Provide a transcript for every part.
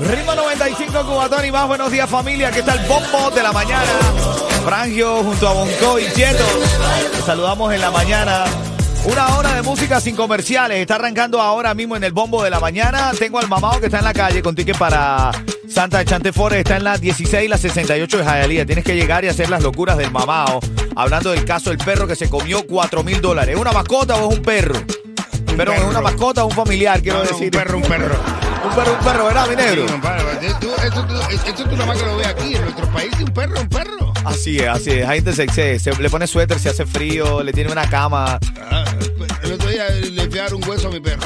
Ritmo 95 Cubatón y más. Buenos días, familia. ¿Qué tal? Bombo de la mañana. Frangio junto a Bonco y Cheto. Los saludamos en la mañana. Una hora de música sin comerciales. Está arrancando ahora mismo en el bombo de la mañana. Tengo al mamado que está en la calle con ticket para Santa Chante Forest. Está en la 16 y la 68 de Jayalía. Tienes que llegar y hacer las locuras del mamado. Hablando del caso del perro que se comió 4 mil dólares. ¿Es una mascota o es un perro? Pero es una mascota o un familiar, quiero no, decir. Un perro, un perro. Un perro, un perro, ¿verdad, mi negro? Sí, esto, tú- esto tú nada más que lo ves aquí, en nuestro país, un perro, un perro. Así es, así es. Hay gente se, se- se- le pone suéter si hace frío, le tiene una cama. Ah, el otro día le fui a dar un hueso a mi perro.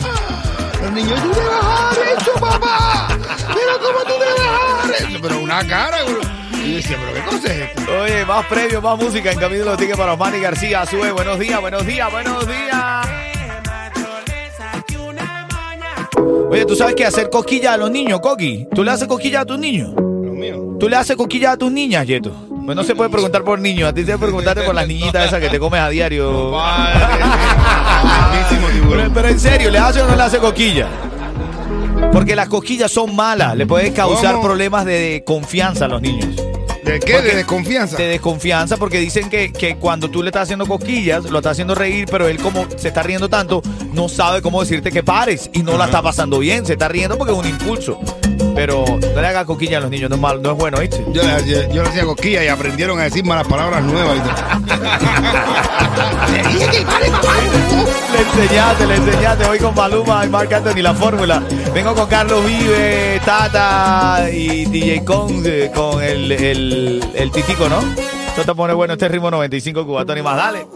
Ah, Los niños, tú te vas a dar eso, papá. Mira cómo tú te vas a dar eso. Pero una cara, bro. Y decía, pero ¿qué cosa es esto? Oye, más premios, más música en camino de los tickets para Osmani García. Sube, buenos días, buenos días, buenos días. Oye, ¿tú sabes qué hacer cosquillas a los niños, Coqui? ¿Tú le haces cosquillas a tus niños? Lo mío. ¿Tú le haces cosquillas a tus niñas, Yeto? Pues no se puede preguntar por niños, a ti se puede preguntarte por las niñitas esas que te comes a diario. Pero, pero en serio, ¿le hace o no le hace cosquillas? Porque las cosquillas son malas, le pueden causar ¿Cómo? problemas de confianza a los niños. ¿De qué? Porque- ¿De desconfianza? De desconfianza, porque dicen que, que cuando tú le estás haciendo cosquillas, lo estás haciendo reír, pero él como se está riendo tanto, no sabe cómo decirte que pares y no la está pasando bien, se está riendo porque es un impulso. Pero no le hagas cosquillas a los niños, no es, malo, no es bueno, ¿viste? Yo, yo, yo le hacía cosquilla y aprendieron a decir malas palabras nuevas. Le enseñaste, le enseñaste hoy con Maluma y Marc Anthony la fórmula. Vengo con Carlos Vive, Tata y DJ Con eh, con el, el, el titico, ¿no? Esto te pone bueno este ritmo 95 cubatón y más, dale.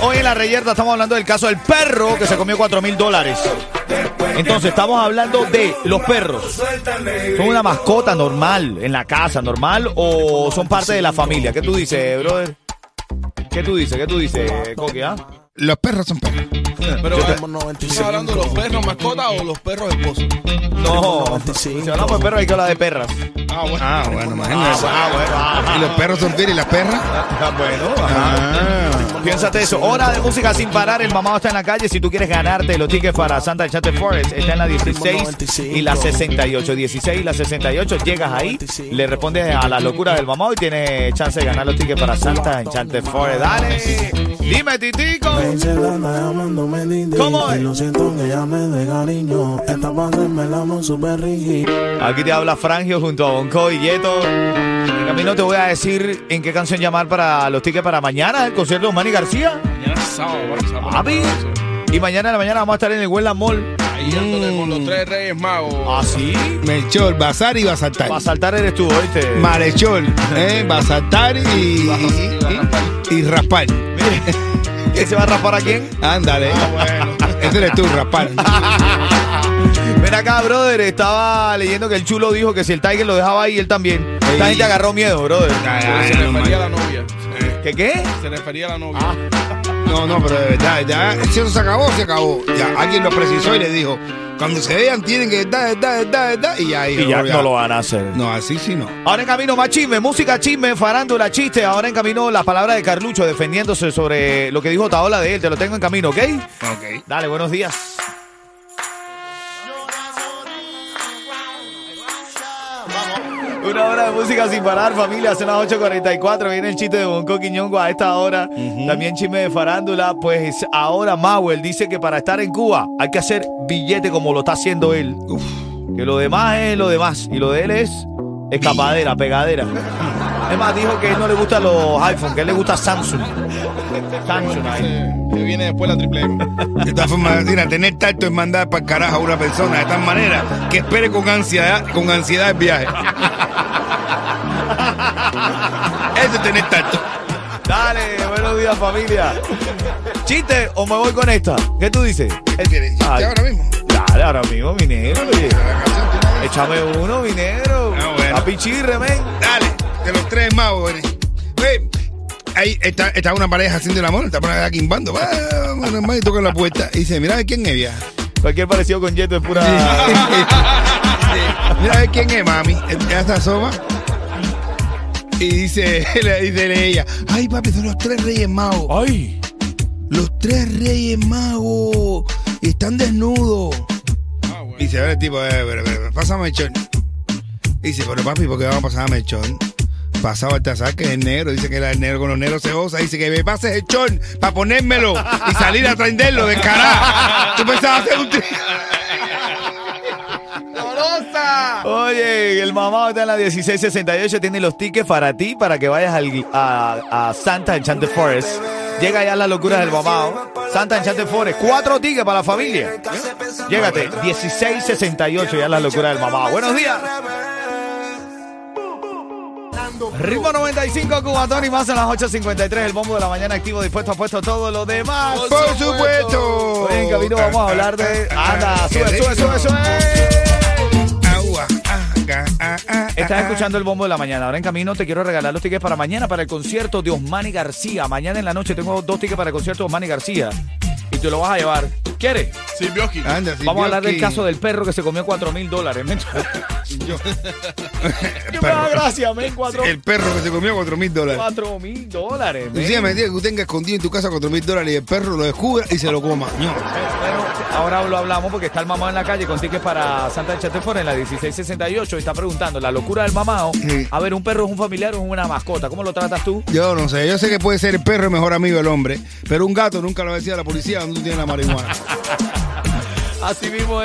Hoy en la reyerta estamos hablando del caso del perro que se comió 4 mil dólares. Entonces, estamos hablando de los perros. ¿Son una mascota normal en la casa, normal, o son parte de la familia? ¿Qué tú dices, brother? ¿Qué tú dices? ¿Qué tú dices, Coqui, ah? Los perros son perros. Pero ¿estás hablando de los perros mascotas o los perros esposos? No, si hablamos de perros hay que hablar de perras. Ah, bueno. Ah, bueno, imagínate. Ah, bueno, ajá. ¿Y los perros son fieles y las perras? Ah, bueno, ajá. Ah. Piénsate eso. Hora de música sin parar. El mamado está en la calle. Si tú quieres ganarte los tickets para Santa Chate Forest, está en la 16 y la 68. 16 y la 68. Llegas ahí, le respondes a la locura del mamado y tienes chance de ganar los tickets para Santa Enchanted Forest. Dale. Dime, Titico. ¿Cómo ¿Cómo es? Lo siento que llame de cariño. Esta parte me la amo super rígida. Aquí te habla Frangio junto a Bonco y Yeto. En camino te voy a decir en qué canción llamar para los tickets para mañana, el concierto de Manny García. Mañana es sábado, bueno, sábado. Papi. Y mañana en la mañana vamos a estar en el Westland Mall. Ahí dándole con los tres reyes magos. ¿Ah, sí? Melchor, Bazar y Basaltar. Para saltar eres tú, ¿oíste? Marechol, eh, Basaltar y, y, y- y Raspar. ¿Quién se va a rapar a quién? Ándale. Ese eres tú, Raspar. Ven acá, brother. Estaba leyendo que el chulo dijo que si el Tiger lo dejaba ahí, él también. Esta gente agarró miedo, brother. Ay, se no, refería a la novia. ¿Qué qué? Se refería a la novia. No, no, pero de verdad, ya, si eso se acabó, se acabó. Ya, alguien lo precisó y le dijo, cuando se vean tienen que estar, estar, estar, estar, y ya, Y ya no lo van a hacer. No, así sí no. Ahora en camino más chisme, música chisme, farándula, chiste. Ahora en camino las palabras de Carlucho defendiéndose sobre lo que dijo Taola de él. Te lo tengo en camino, ¿ok? Ok. Dale, buenos días. Una hora de música sin parar, familia. Son las 8.44. Viene el chiste de Bonco Quiñongo a esta hora. También chisme de farándula. Pues ahora Mauel dice que para estar en Cuba hay que hacer billete como lo está haciendo él. Que lo demás es lo demás. Y lo de él es escapadera, pegadera. Es más, dijo que no le gustan los iPhone, que a él le gusta Samsung. Samsung ahí. Que viene después la triple M. De todas formas, mira, tener tacto es mandar para el carajo a una persona de tal manera que espere con ansiedad, con ansiedad el viaje. Eso es tener tacto. Dale, buenos días familia. ¿Chiste o me voy con esta? ¿Qué tú dices? ¿Qué quieres? Ay. ahora mismo? Dale, ahora mismo, mi negro. oye. La canción tiene- Échame uno, mi negro. Ah, bueno. A pichirre, men. Dale, de los tres magos, güey. Güey, ahí está, está una pareja haciendo el amor, está por allá quimbando. Va, normal, y toca la puerta. Y dice, mira, ¿quién es vieja? Cualquier parecido con Yeto es pura. Mira a ver quién es, mami. Ella se asoma. Y dice, le dice ella, ay papi, son los tres reyes magos. ¡Ay! Los tres reyes magos están desnudos. Y dice, a ver el tipo, eh, pero, pero, pásame el chón. Y dice, pero papi, ¿por qué vamos a pasarme el chón? Pasaba el tazar que es negro, dice que era el negro con los negros se goza, dice que me pases el chón para ponérmelo y salir a trenderlo de cara. Tú pensabas hacer un Oye, el mamado está en la 1668, tiene los tickets para ti, para que vayas al- a, a Santa Enchanted Forest. Llega ya las locuras del mamado. Santa Enchanted Forest, cuatro tickets para la familia. Llégate, 1668, ya las locuras del mamado. Buenos días. Ritmo 95, Cubatón y más en las 8.53, el bombo de la mañana activo, dispuesto a puesto todo lo demás. Por supuesto. Hoy en camino vamos a hablar de... Anda, sube, sube, sube, sube. Estás ah, escuchando el bombo de la mañana. Ahora en camino te quiero regalar los tickets para mañana para el concierto de Osmani García. Mañana en la noche tengo dos tickets para el concierto de Osmani García. Y te lo vas a llevar. ¿Quieres? Sí, Bioski. Anda, sí, Vamos a hablar del caso del perro que se comió 4 mil dólares. Yo- ¿Qué me da gracia, men? 4 El perro que se comió 4 mil dólares. mil dólares, men. Decía mentira que tú tengas escondido en tu casa 4 mil dólares y el perro lo descubra y se lo coma. No. Ahora lo hablamos porque está el mamado en la calle con tickets para Santa Chatefort en la 1668 y está preguntando, la locura del mamado. Sí. A ver, ¿un perro es un familiar o es una mascota? ¿Cómo lo tratas tú? Yo no sé, yo sé que puede ser el perro el mejor amigo del hombre, pero un gato nunca lo decía a la policía donde tú tienes la marihuana. Así mismo